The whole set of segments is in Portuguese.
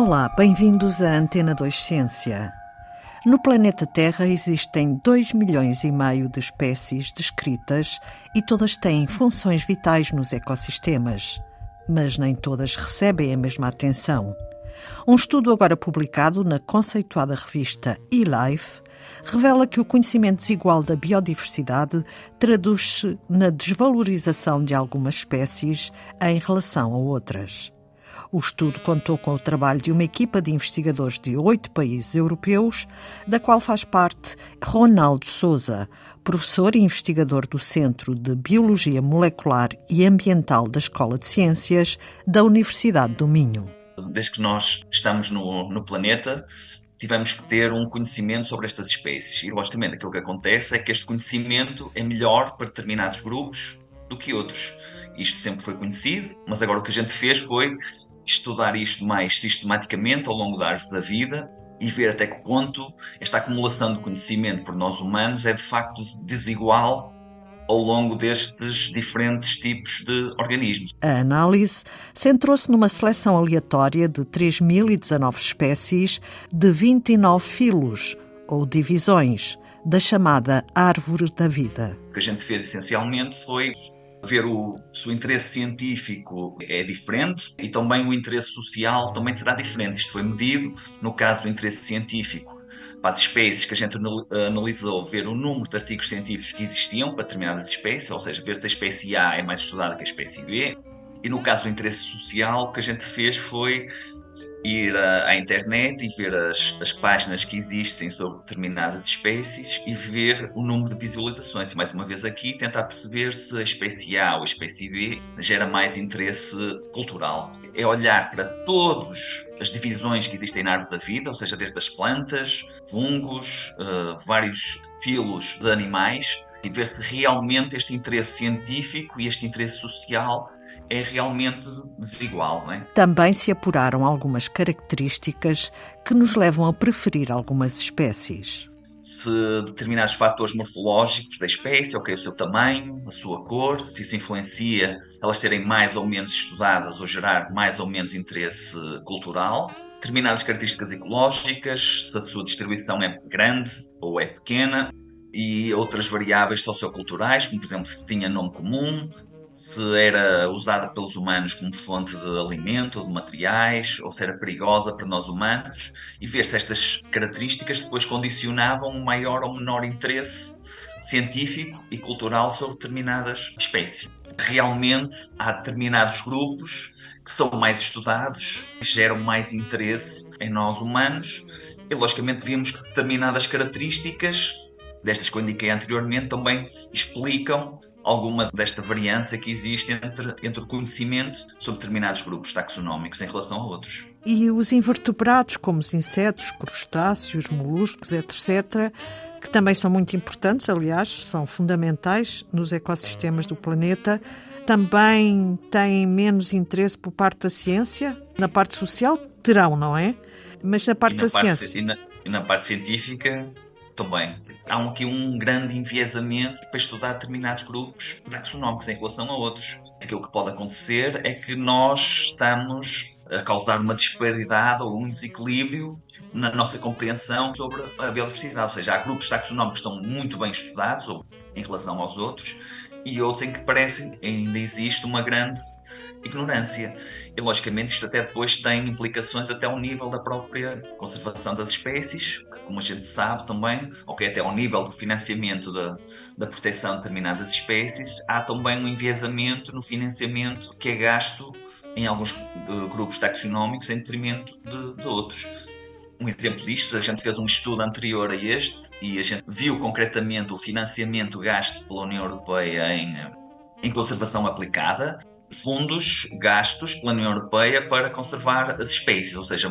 Olá, bem-vindos à Antena 2 Ciência. No planeta Terra existem 2 milhões e meio de espécies descritas e todas têm funções vitais nos ecossistemas, mas nem todas recebem a mesma atenção. Um estudo agora publicado na conceituada revista eLife revela que o conhecimento desigual da biodiversidade traduz-se na desvalorização de algumas espécies em relação a outras. O estudo contou com o trabalho de uma equipa de investigadores de oito países europeus, da qual faz parte Ronaldo Souza, professor e investigador do Centro de Biologia Molecular e Ambiental da Escola de Ciências da Universidade do Minho. Desde que nós estamos no, no planeta, tivemos que ter um conhecimento sobre estas espécies. E, logicamente, aquilo que acontece é que este conhecimento é melhor para determinados grupos do que outros. Isto sempre foi conhecido, mas agora o que a gente fez foi estudar isto mais sistematicamente ao longo da árvore da vida e ver até que ponto esta acumulação de conhecimento por nós humanos é de facto desigual ao longo destes diferentes tipos de organismos. A análise centrou-se numa seleção aleatória de 3.019 espécies de 29 filos, ou divisões, da chamada Árvore da Vida. O que a gente fez essencialmente foi ver o, se o interesse científico é diferente e também o interesse social também será diferente. Isto foi medido no caso do interesse científico para as espécies que a gente analisou, ver o número de artigos científicos que existiam para determinadas espécies, ou seja, ver se a espécie A é mais estudada que a espécie B. E no caso do interesse social, o que a gente fez foi ir à, internet e ver as, as páginas que existem sobre determinadas espécies e ver o número de visualizações. Mais uma vez aqui tentar perceber se a espécie A ou a espécie B gera mais interesse cultural. É olhar para todas as divisões que existem na árvore da vida, ou seja, desde as plantas, fungos, uh, vários filos de animais, e ver se realmente este interesse científico e este interesse social é realmente desigual. Não é? Também se apuraram algumas características que nos levam a preferir algumas espécies. Se determinados fatores morfológicos da espécie, ok, o seu tamanho, a sua cor, se isso influencia elas serem mais ou menos estudadas ou gerar mais ou menos interesse cultural, determinadas características ecológicas, se a sua distribuição é grande ou é pequena, e outras variáveis socioculturais, como por exemplo se tinha nome comum, se era usada pelos humanos como fonte de alimento ou de materiais, ou se era perigosa para nós humanos, e ver se estas características depois condicionavam um maior ou menor interesse científico e cultural sobre determinadas espécies. Realmente há determinados grupos que são mais estudados, geram mais interesse em nós humanos, e logicamente vimos que determinadas características destas que eu indiquei anteriormente também explicam alguma desta variância que existe entre, entre o conhecimento sobre determinados grupos taxonómicos em relação a outros. E os invertebrados, como os insetos, crustáceos, moluscos, etc., que também são muito importantes, aliás, são fundamentais nos ecossistemas do planeta, também têm menos interesse por parte da ciência? Na parte social terão, não é? Mas na parte da parte, ciência. E na, e na parte científica também. Há aqui um grande enviesamento para estudar determinados grupos taxonómicos em relação a outros. Aquilo que pode acontecer é que nós estamos a causar uma disparidade ou um desequilíbrio na nossa compreensão sobre a biodiversidade. Ou seja, há grupos taxonómicos que estão muito bem estudados ou, em relação aos outros e outros em que parece ainda existe uma grande ignorância. E logicamente isto até depois tem implicações até ao nível da própria conservação das espécies, como a gente sabe também, ok, até ao nível do financiamento da, da proteção de determinadas espécies, há também um enviesamento no financiamento que é gasto em alguns uh, grupos taxonómicos em detrimento de, de outros. Um exemplo disto, a gente fez um estudo anterior a este e a gente viu concretamente o financiamento gasto pela União Europeia em, em conservação aplicada fundos gastos pela União Europeia para conservar as espécies, ou seja,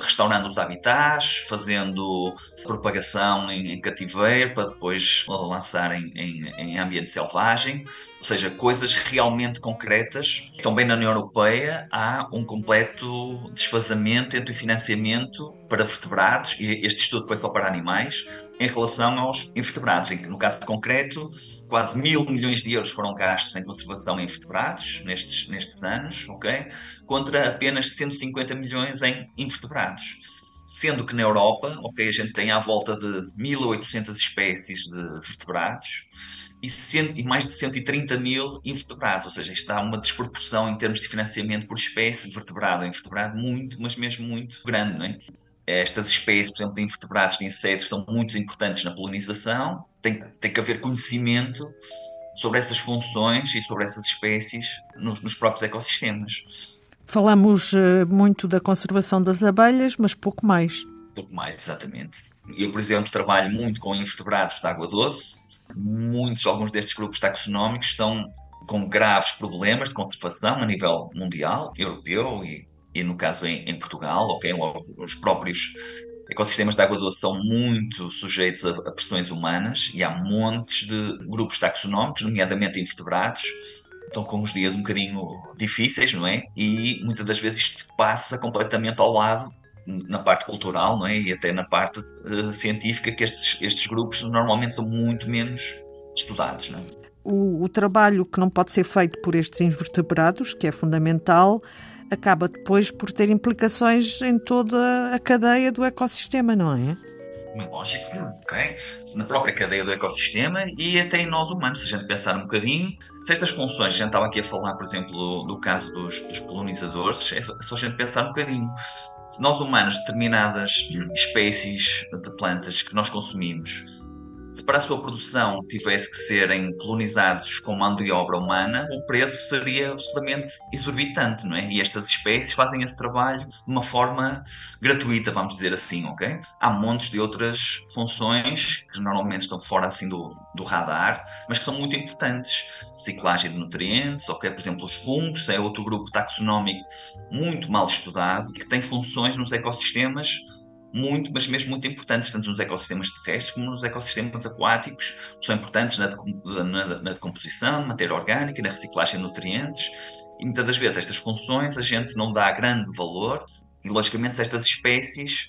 restaurando os habitats, fazendo propagação em, em cativeiro para depois lançar em, em, em, ambiente selvagem, ou seja, coisas realmente concretas. Também na União Europeia há um completo desfazamento entre o financiamento para vertebrados, e este estudo foi só para animais, em relação aos invertebrados. No caso concreto, quase mil milhões de euros foram gastos em conservação em invertebrados nestes, nestes anos, ok? Contra apenas 150 milhões em invertebrados. Sendo que na Europa, ok, a gente tem à volta de 1.800 espécies de vertebrados e, cento, e mais de 130 mil invertebrados, ou seja, isto uma desproporção em termos de financiamento por espécie de vertebrado em vertebrado muito, mas mesmo muito grande, não é? Estas espécies, por exemplo, de invertebrados, de insetos, são muito importantes na polinização, tem, tem que haver conhecimento sobre essas funções e sobre essas espécies nos, nos próprios ecossistemas. Falamos uh, muito da conservação das abelhas, mas pouco mais. Pouco mais, exatamente. Eu, por exemplo, trabalho muito com invertebrados de água doce, muitos, alguns destes grupos taxonómicos estão com graves problemas de conservação a nível mundial, europeu e, e no caso em, em Portugal, ok? Os próprios ecossistemas de água doce são muito sujeitos a, a pressões humanas e há montes de grupos taxonómicos, nomeadamente invertebrados, estão com uns dias um bocadinho difíceis, não é? E muitas das vezes isto passa completamente ao lado na parte cultural não é? e até na parte uh, científica, que estes, estes grupos normalmente são muito menos estudados. Não é? o, o trabalho que não pode ser feito por estes invertebrados, que é fundamental, acaba depois por ter implicações em toda a cadeia do ecossistema, não é? Lógico, ok? Na própria cadeia do ecossistema e até em nós humanos, se a gente pensar um bocadinho, se estas funções, a gente estava aqui a falar, por exemplo, do caso dos, dos colonizadores, é só, é só a gente pensar um bocadinho se nós humanos determinadas espécies de plantas que nós consumimos se para a sua produção tivesse que serem colonizados com mão de obra humana, o preço seria absolutamente exorbitante, não é? E estas espécies fazem esse trabalho de uma forma gratuita, vamos dizer assim, ok? Há montes de outras funções que normalmente estão fora assim do, do radar, mas que são muito importantes. Ciclagem de nutrientes, ok? Por exemplo, os fungos é outro grupo taxonómico muito mal estudado, que tem funções nos ecossistemas muito, mas mesmo muito importantes, tanto nos ecossistemas terrestres como nos ecossistemas aquáticos, são importantes na, na, na decomposição, matéria orgânica, na reciclagem de nutrientes, e muitas das vezes estas funções a gente não dá grande valor, e logicamente se estas espécies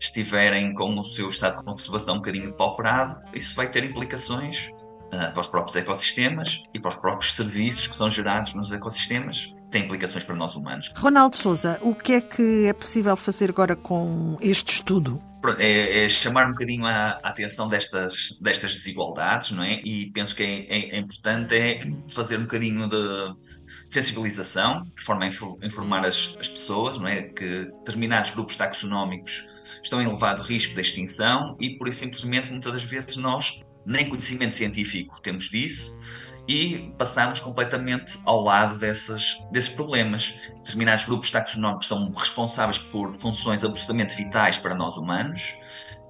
estiverem com o seu estado de conservação um bocadinho pauperado, isso vai ter implicações uh, para os próprios ecossistemas e para os próprios serviços que são gerados nos ecossistemas tem implicações para nós humanos. Ronaldo Souza, o que é que é possível fazer agora com este estudo? É, é, chamar um bocadinho a, a, atenção destas, destas desigualdades, não é? E penso que é, é, é importante é fazer um bocadinho de sensibilização, de forma a informar as, as, pessoas, não é? Que determinados grupos taxonómicos estão em elevado risco de extinção e, por isso, simplesmente, muitas das vezes nós nem conhecimento científico temos disso e passamos completamente ao lado dessas, desses problemas. Determinados grupos taxonómicos são responsáveis por funções absolutamente vitais para nós humanos.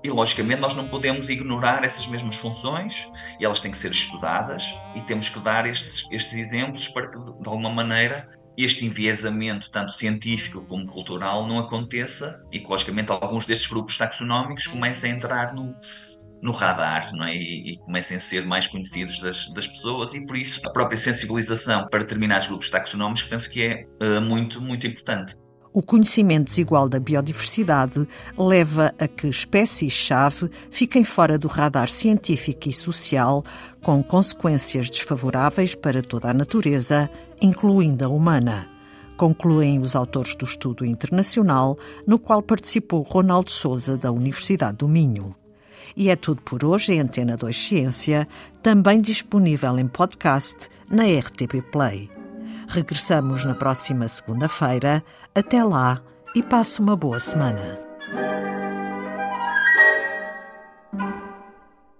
E, logicamente, nós não podemos ignorar essas mesmas funções. E elas têm que ser estudadas. E temos que dar estes, estes exemplos para que, de alguma maneira, este enviesamento, tanto científico como cultural, não aconteça. E que, logicamente, alguns destes grupos taxonómicos comecem a entrar no, no radar não é? e, e comecem a ser mais conhecidos das, das pessoas e por isso a própria sensibilização para determinados grupos taxonómicos penso que é uh, muito, muito importante. O conhecimento desigual da biodiversidade leva a que espécies-chave fiquem fora do radar científico e social, com consequências desfavoráveis para toda a natureza, incluindo a humana. Concluem os autores do estudo internacional, no qual participou Ronaldo Souza, da Universidade do Minho. E é tudo por hoje em Antena 2 Ciência, também disponível em podcast na RTP Play. Regressamos na próxima segunda-feira. Até lá e passe uma boa semana.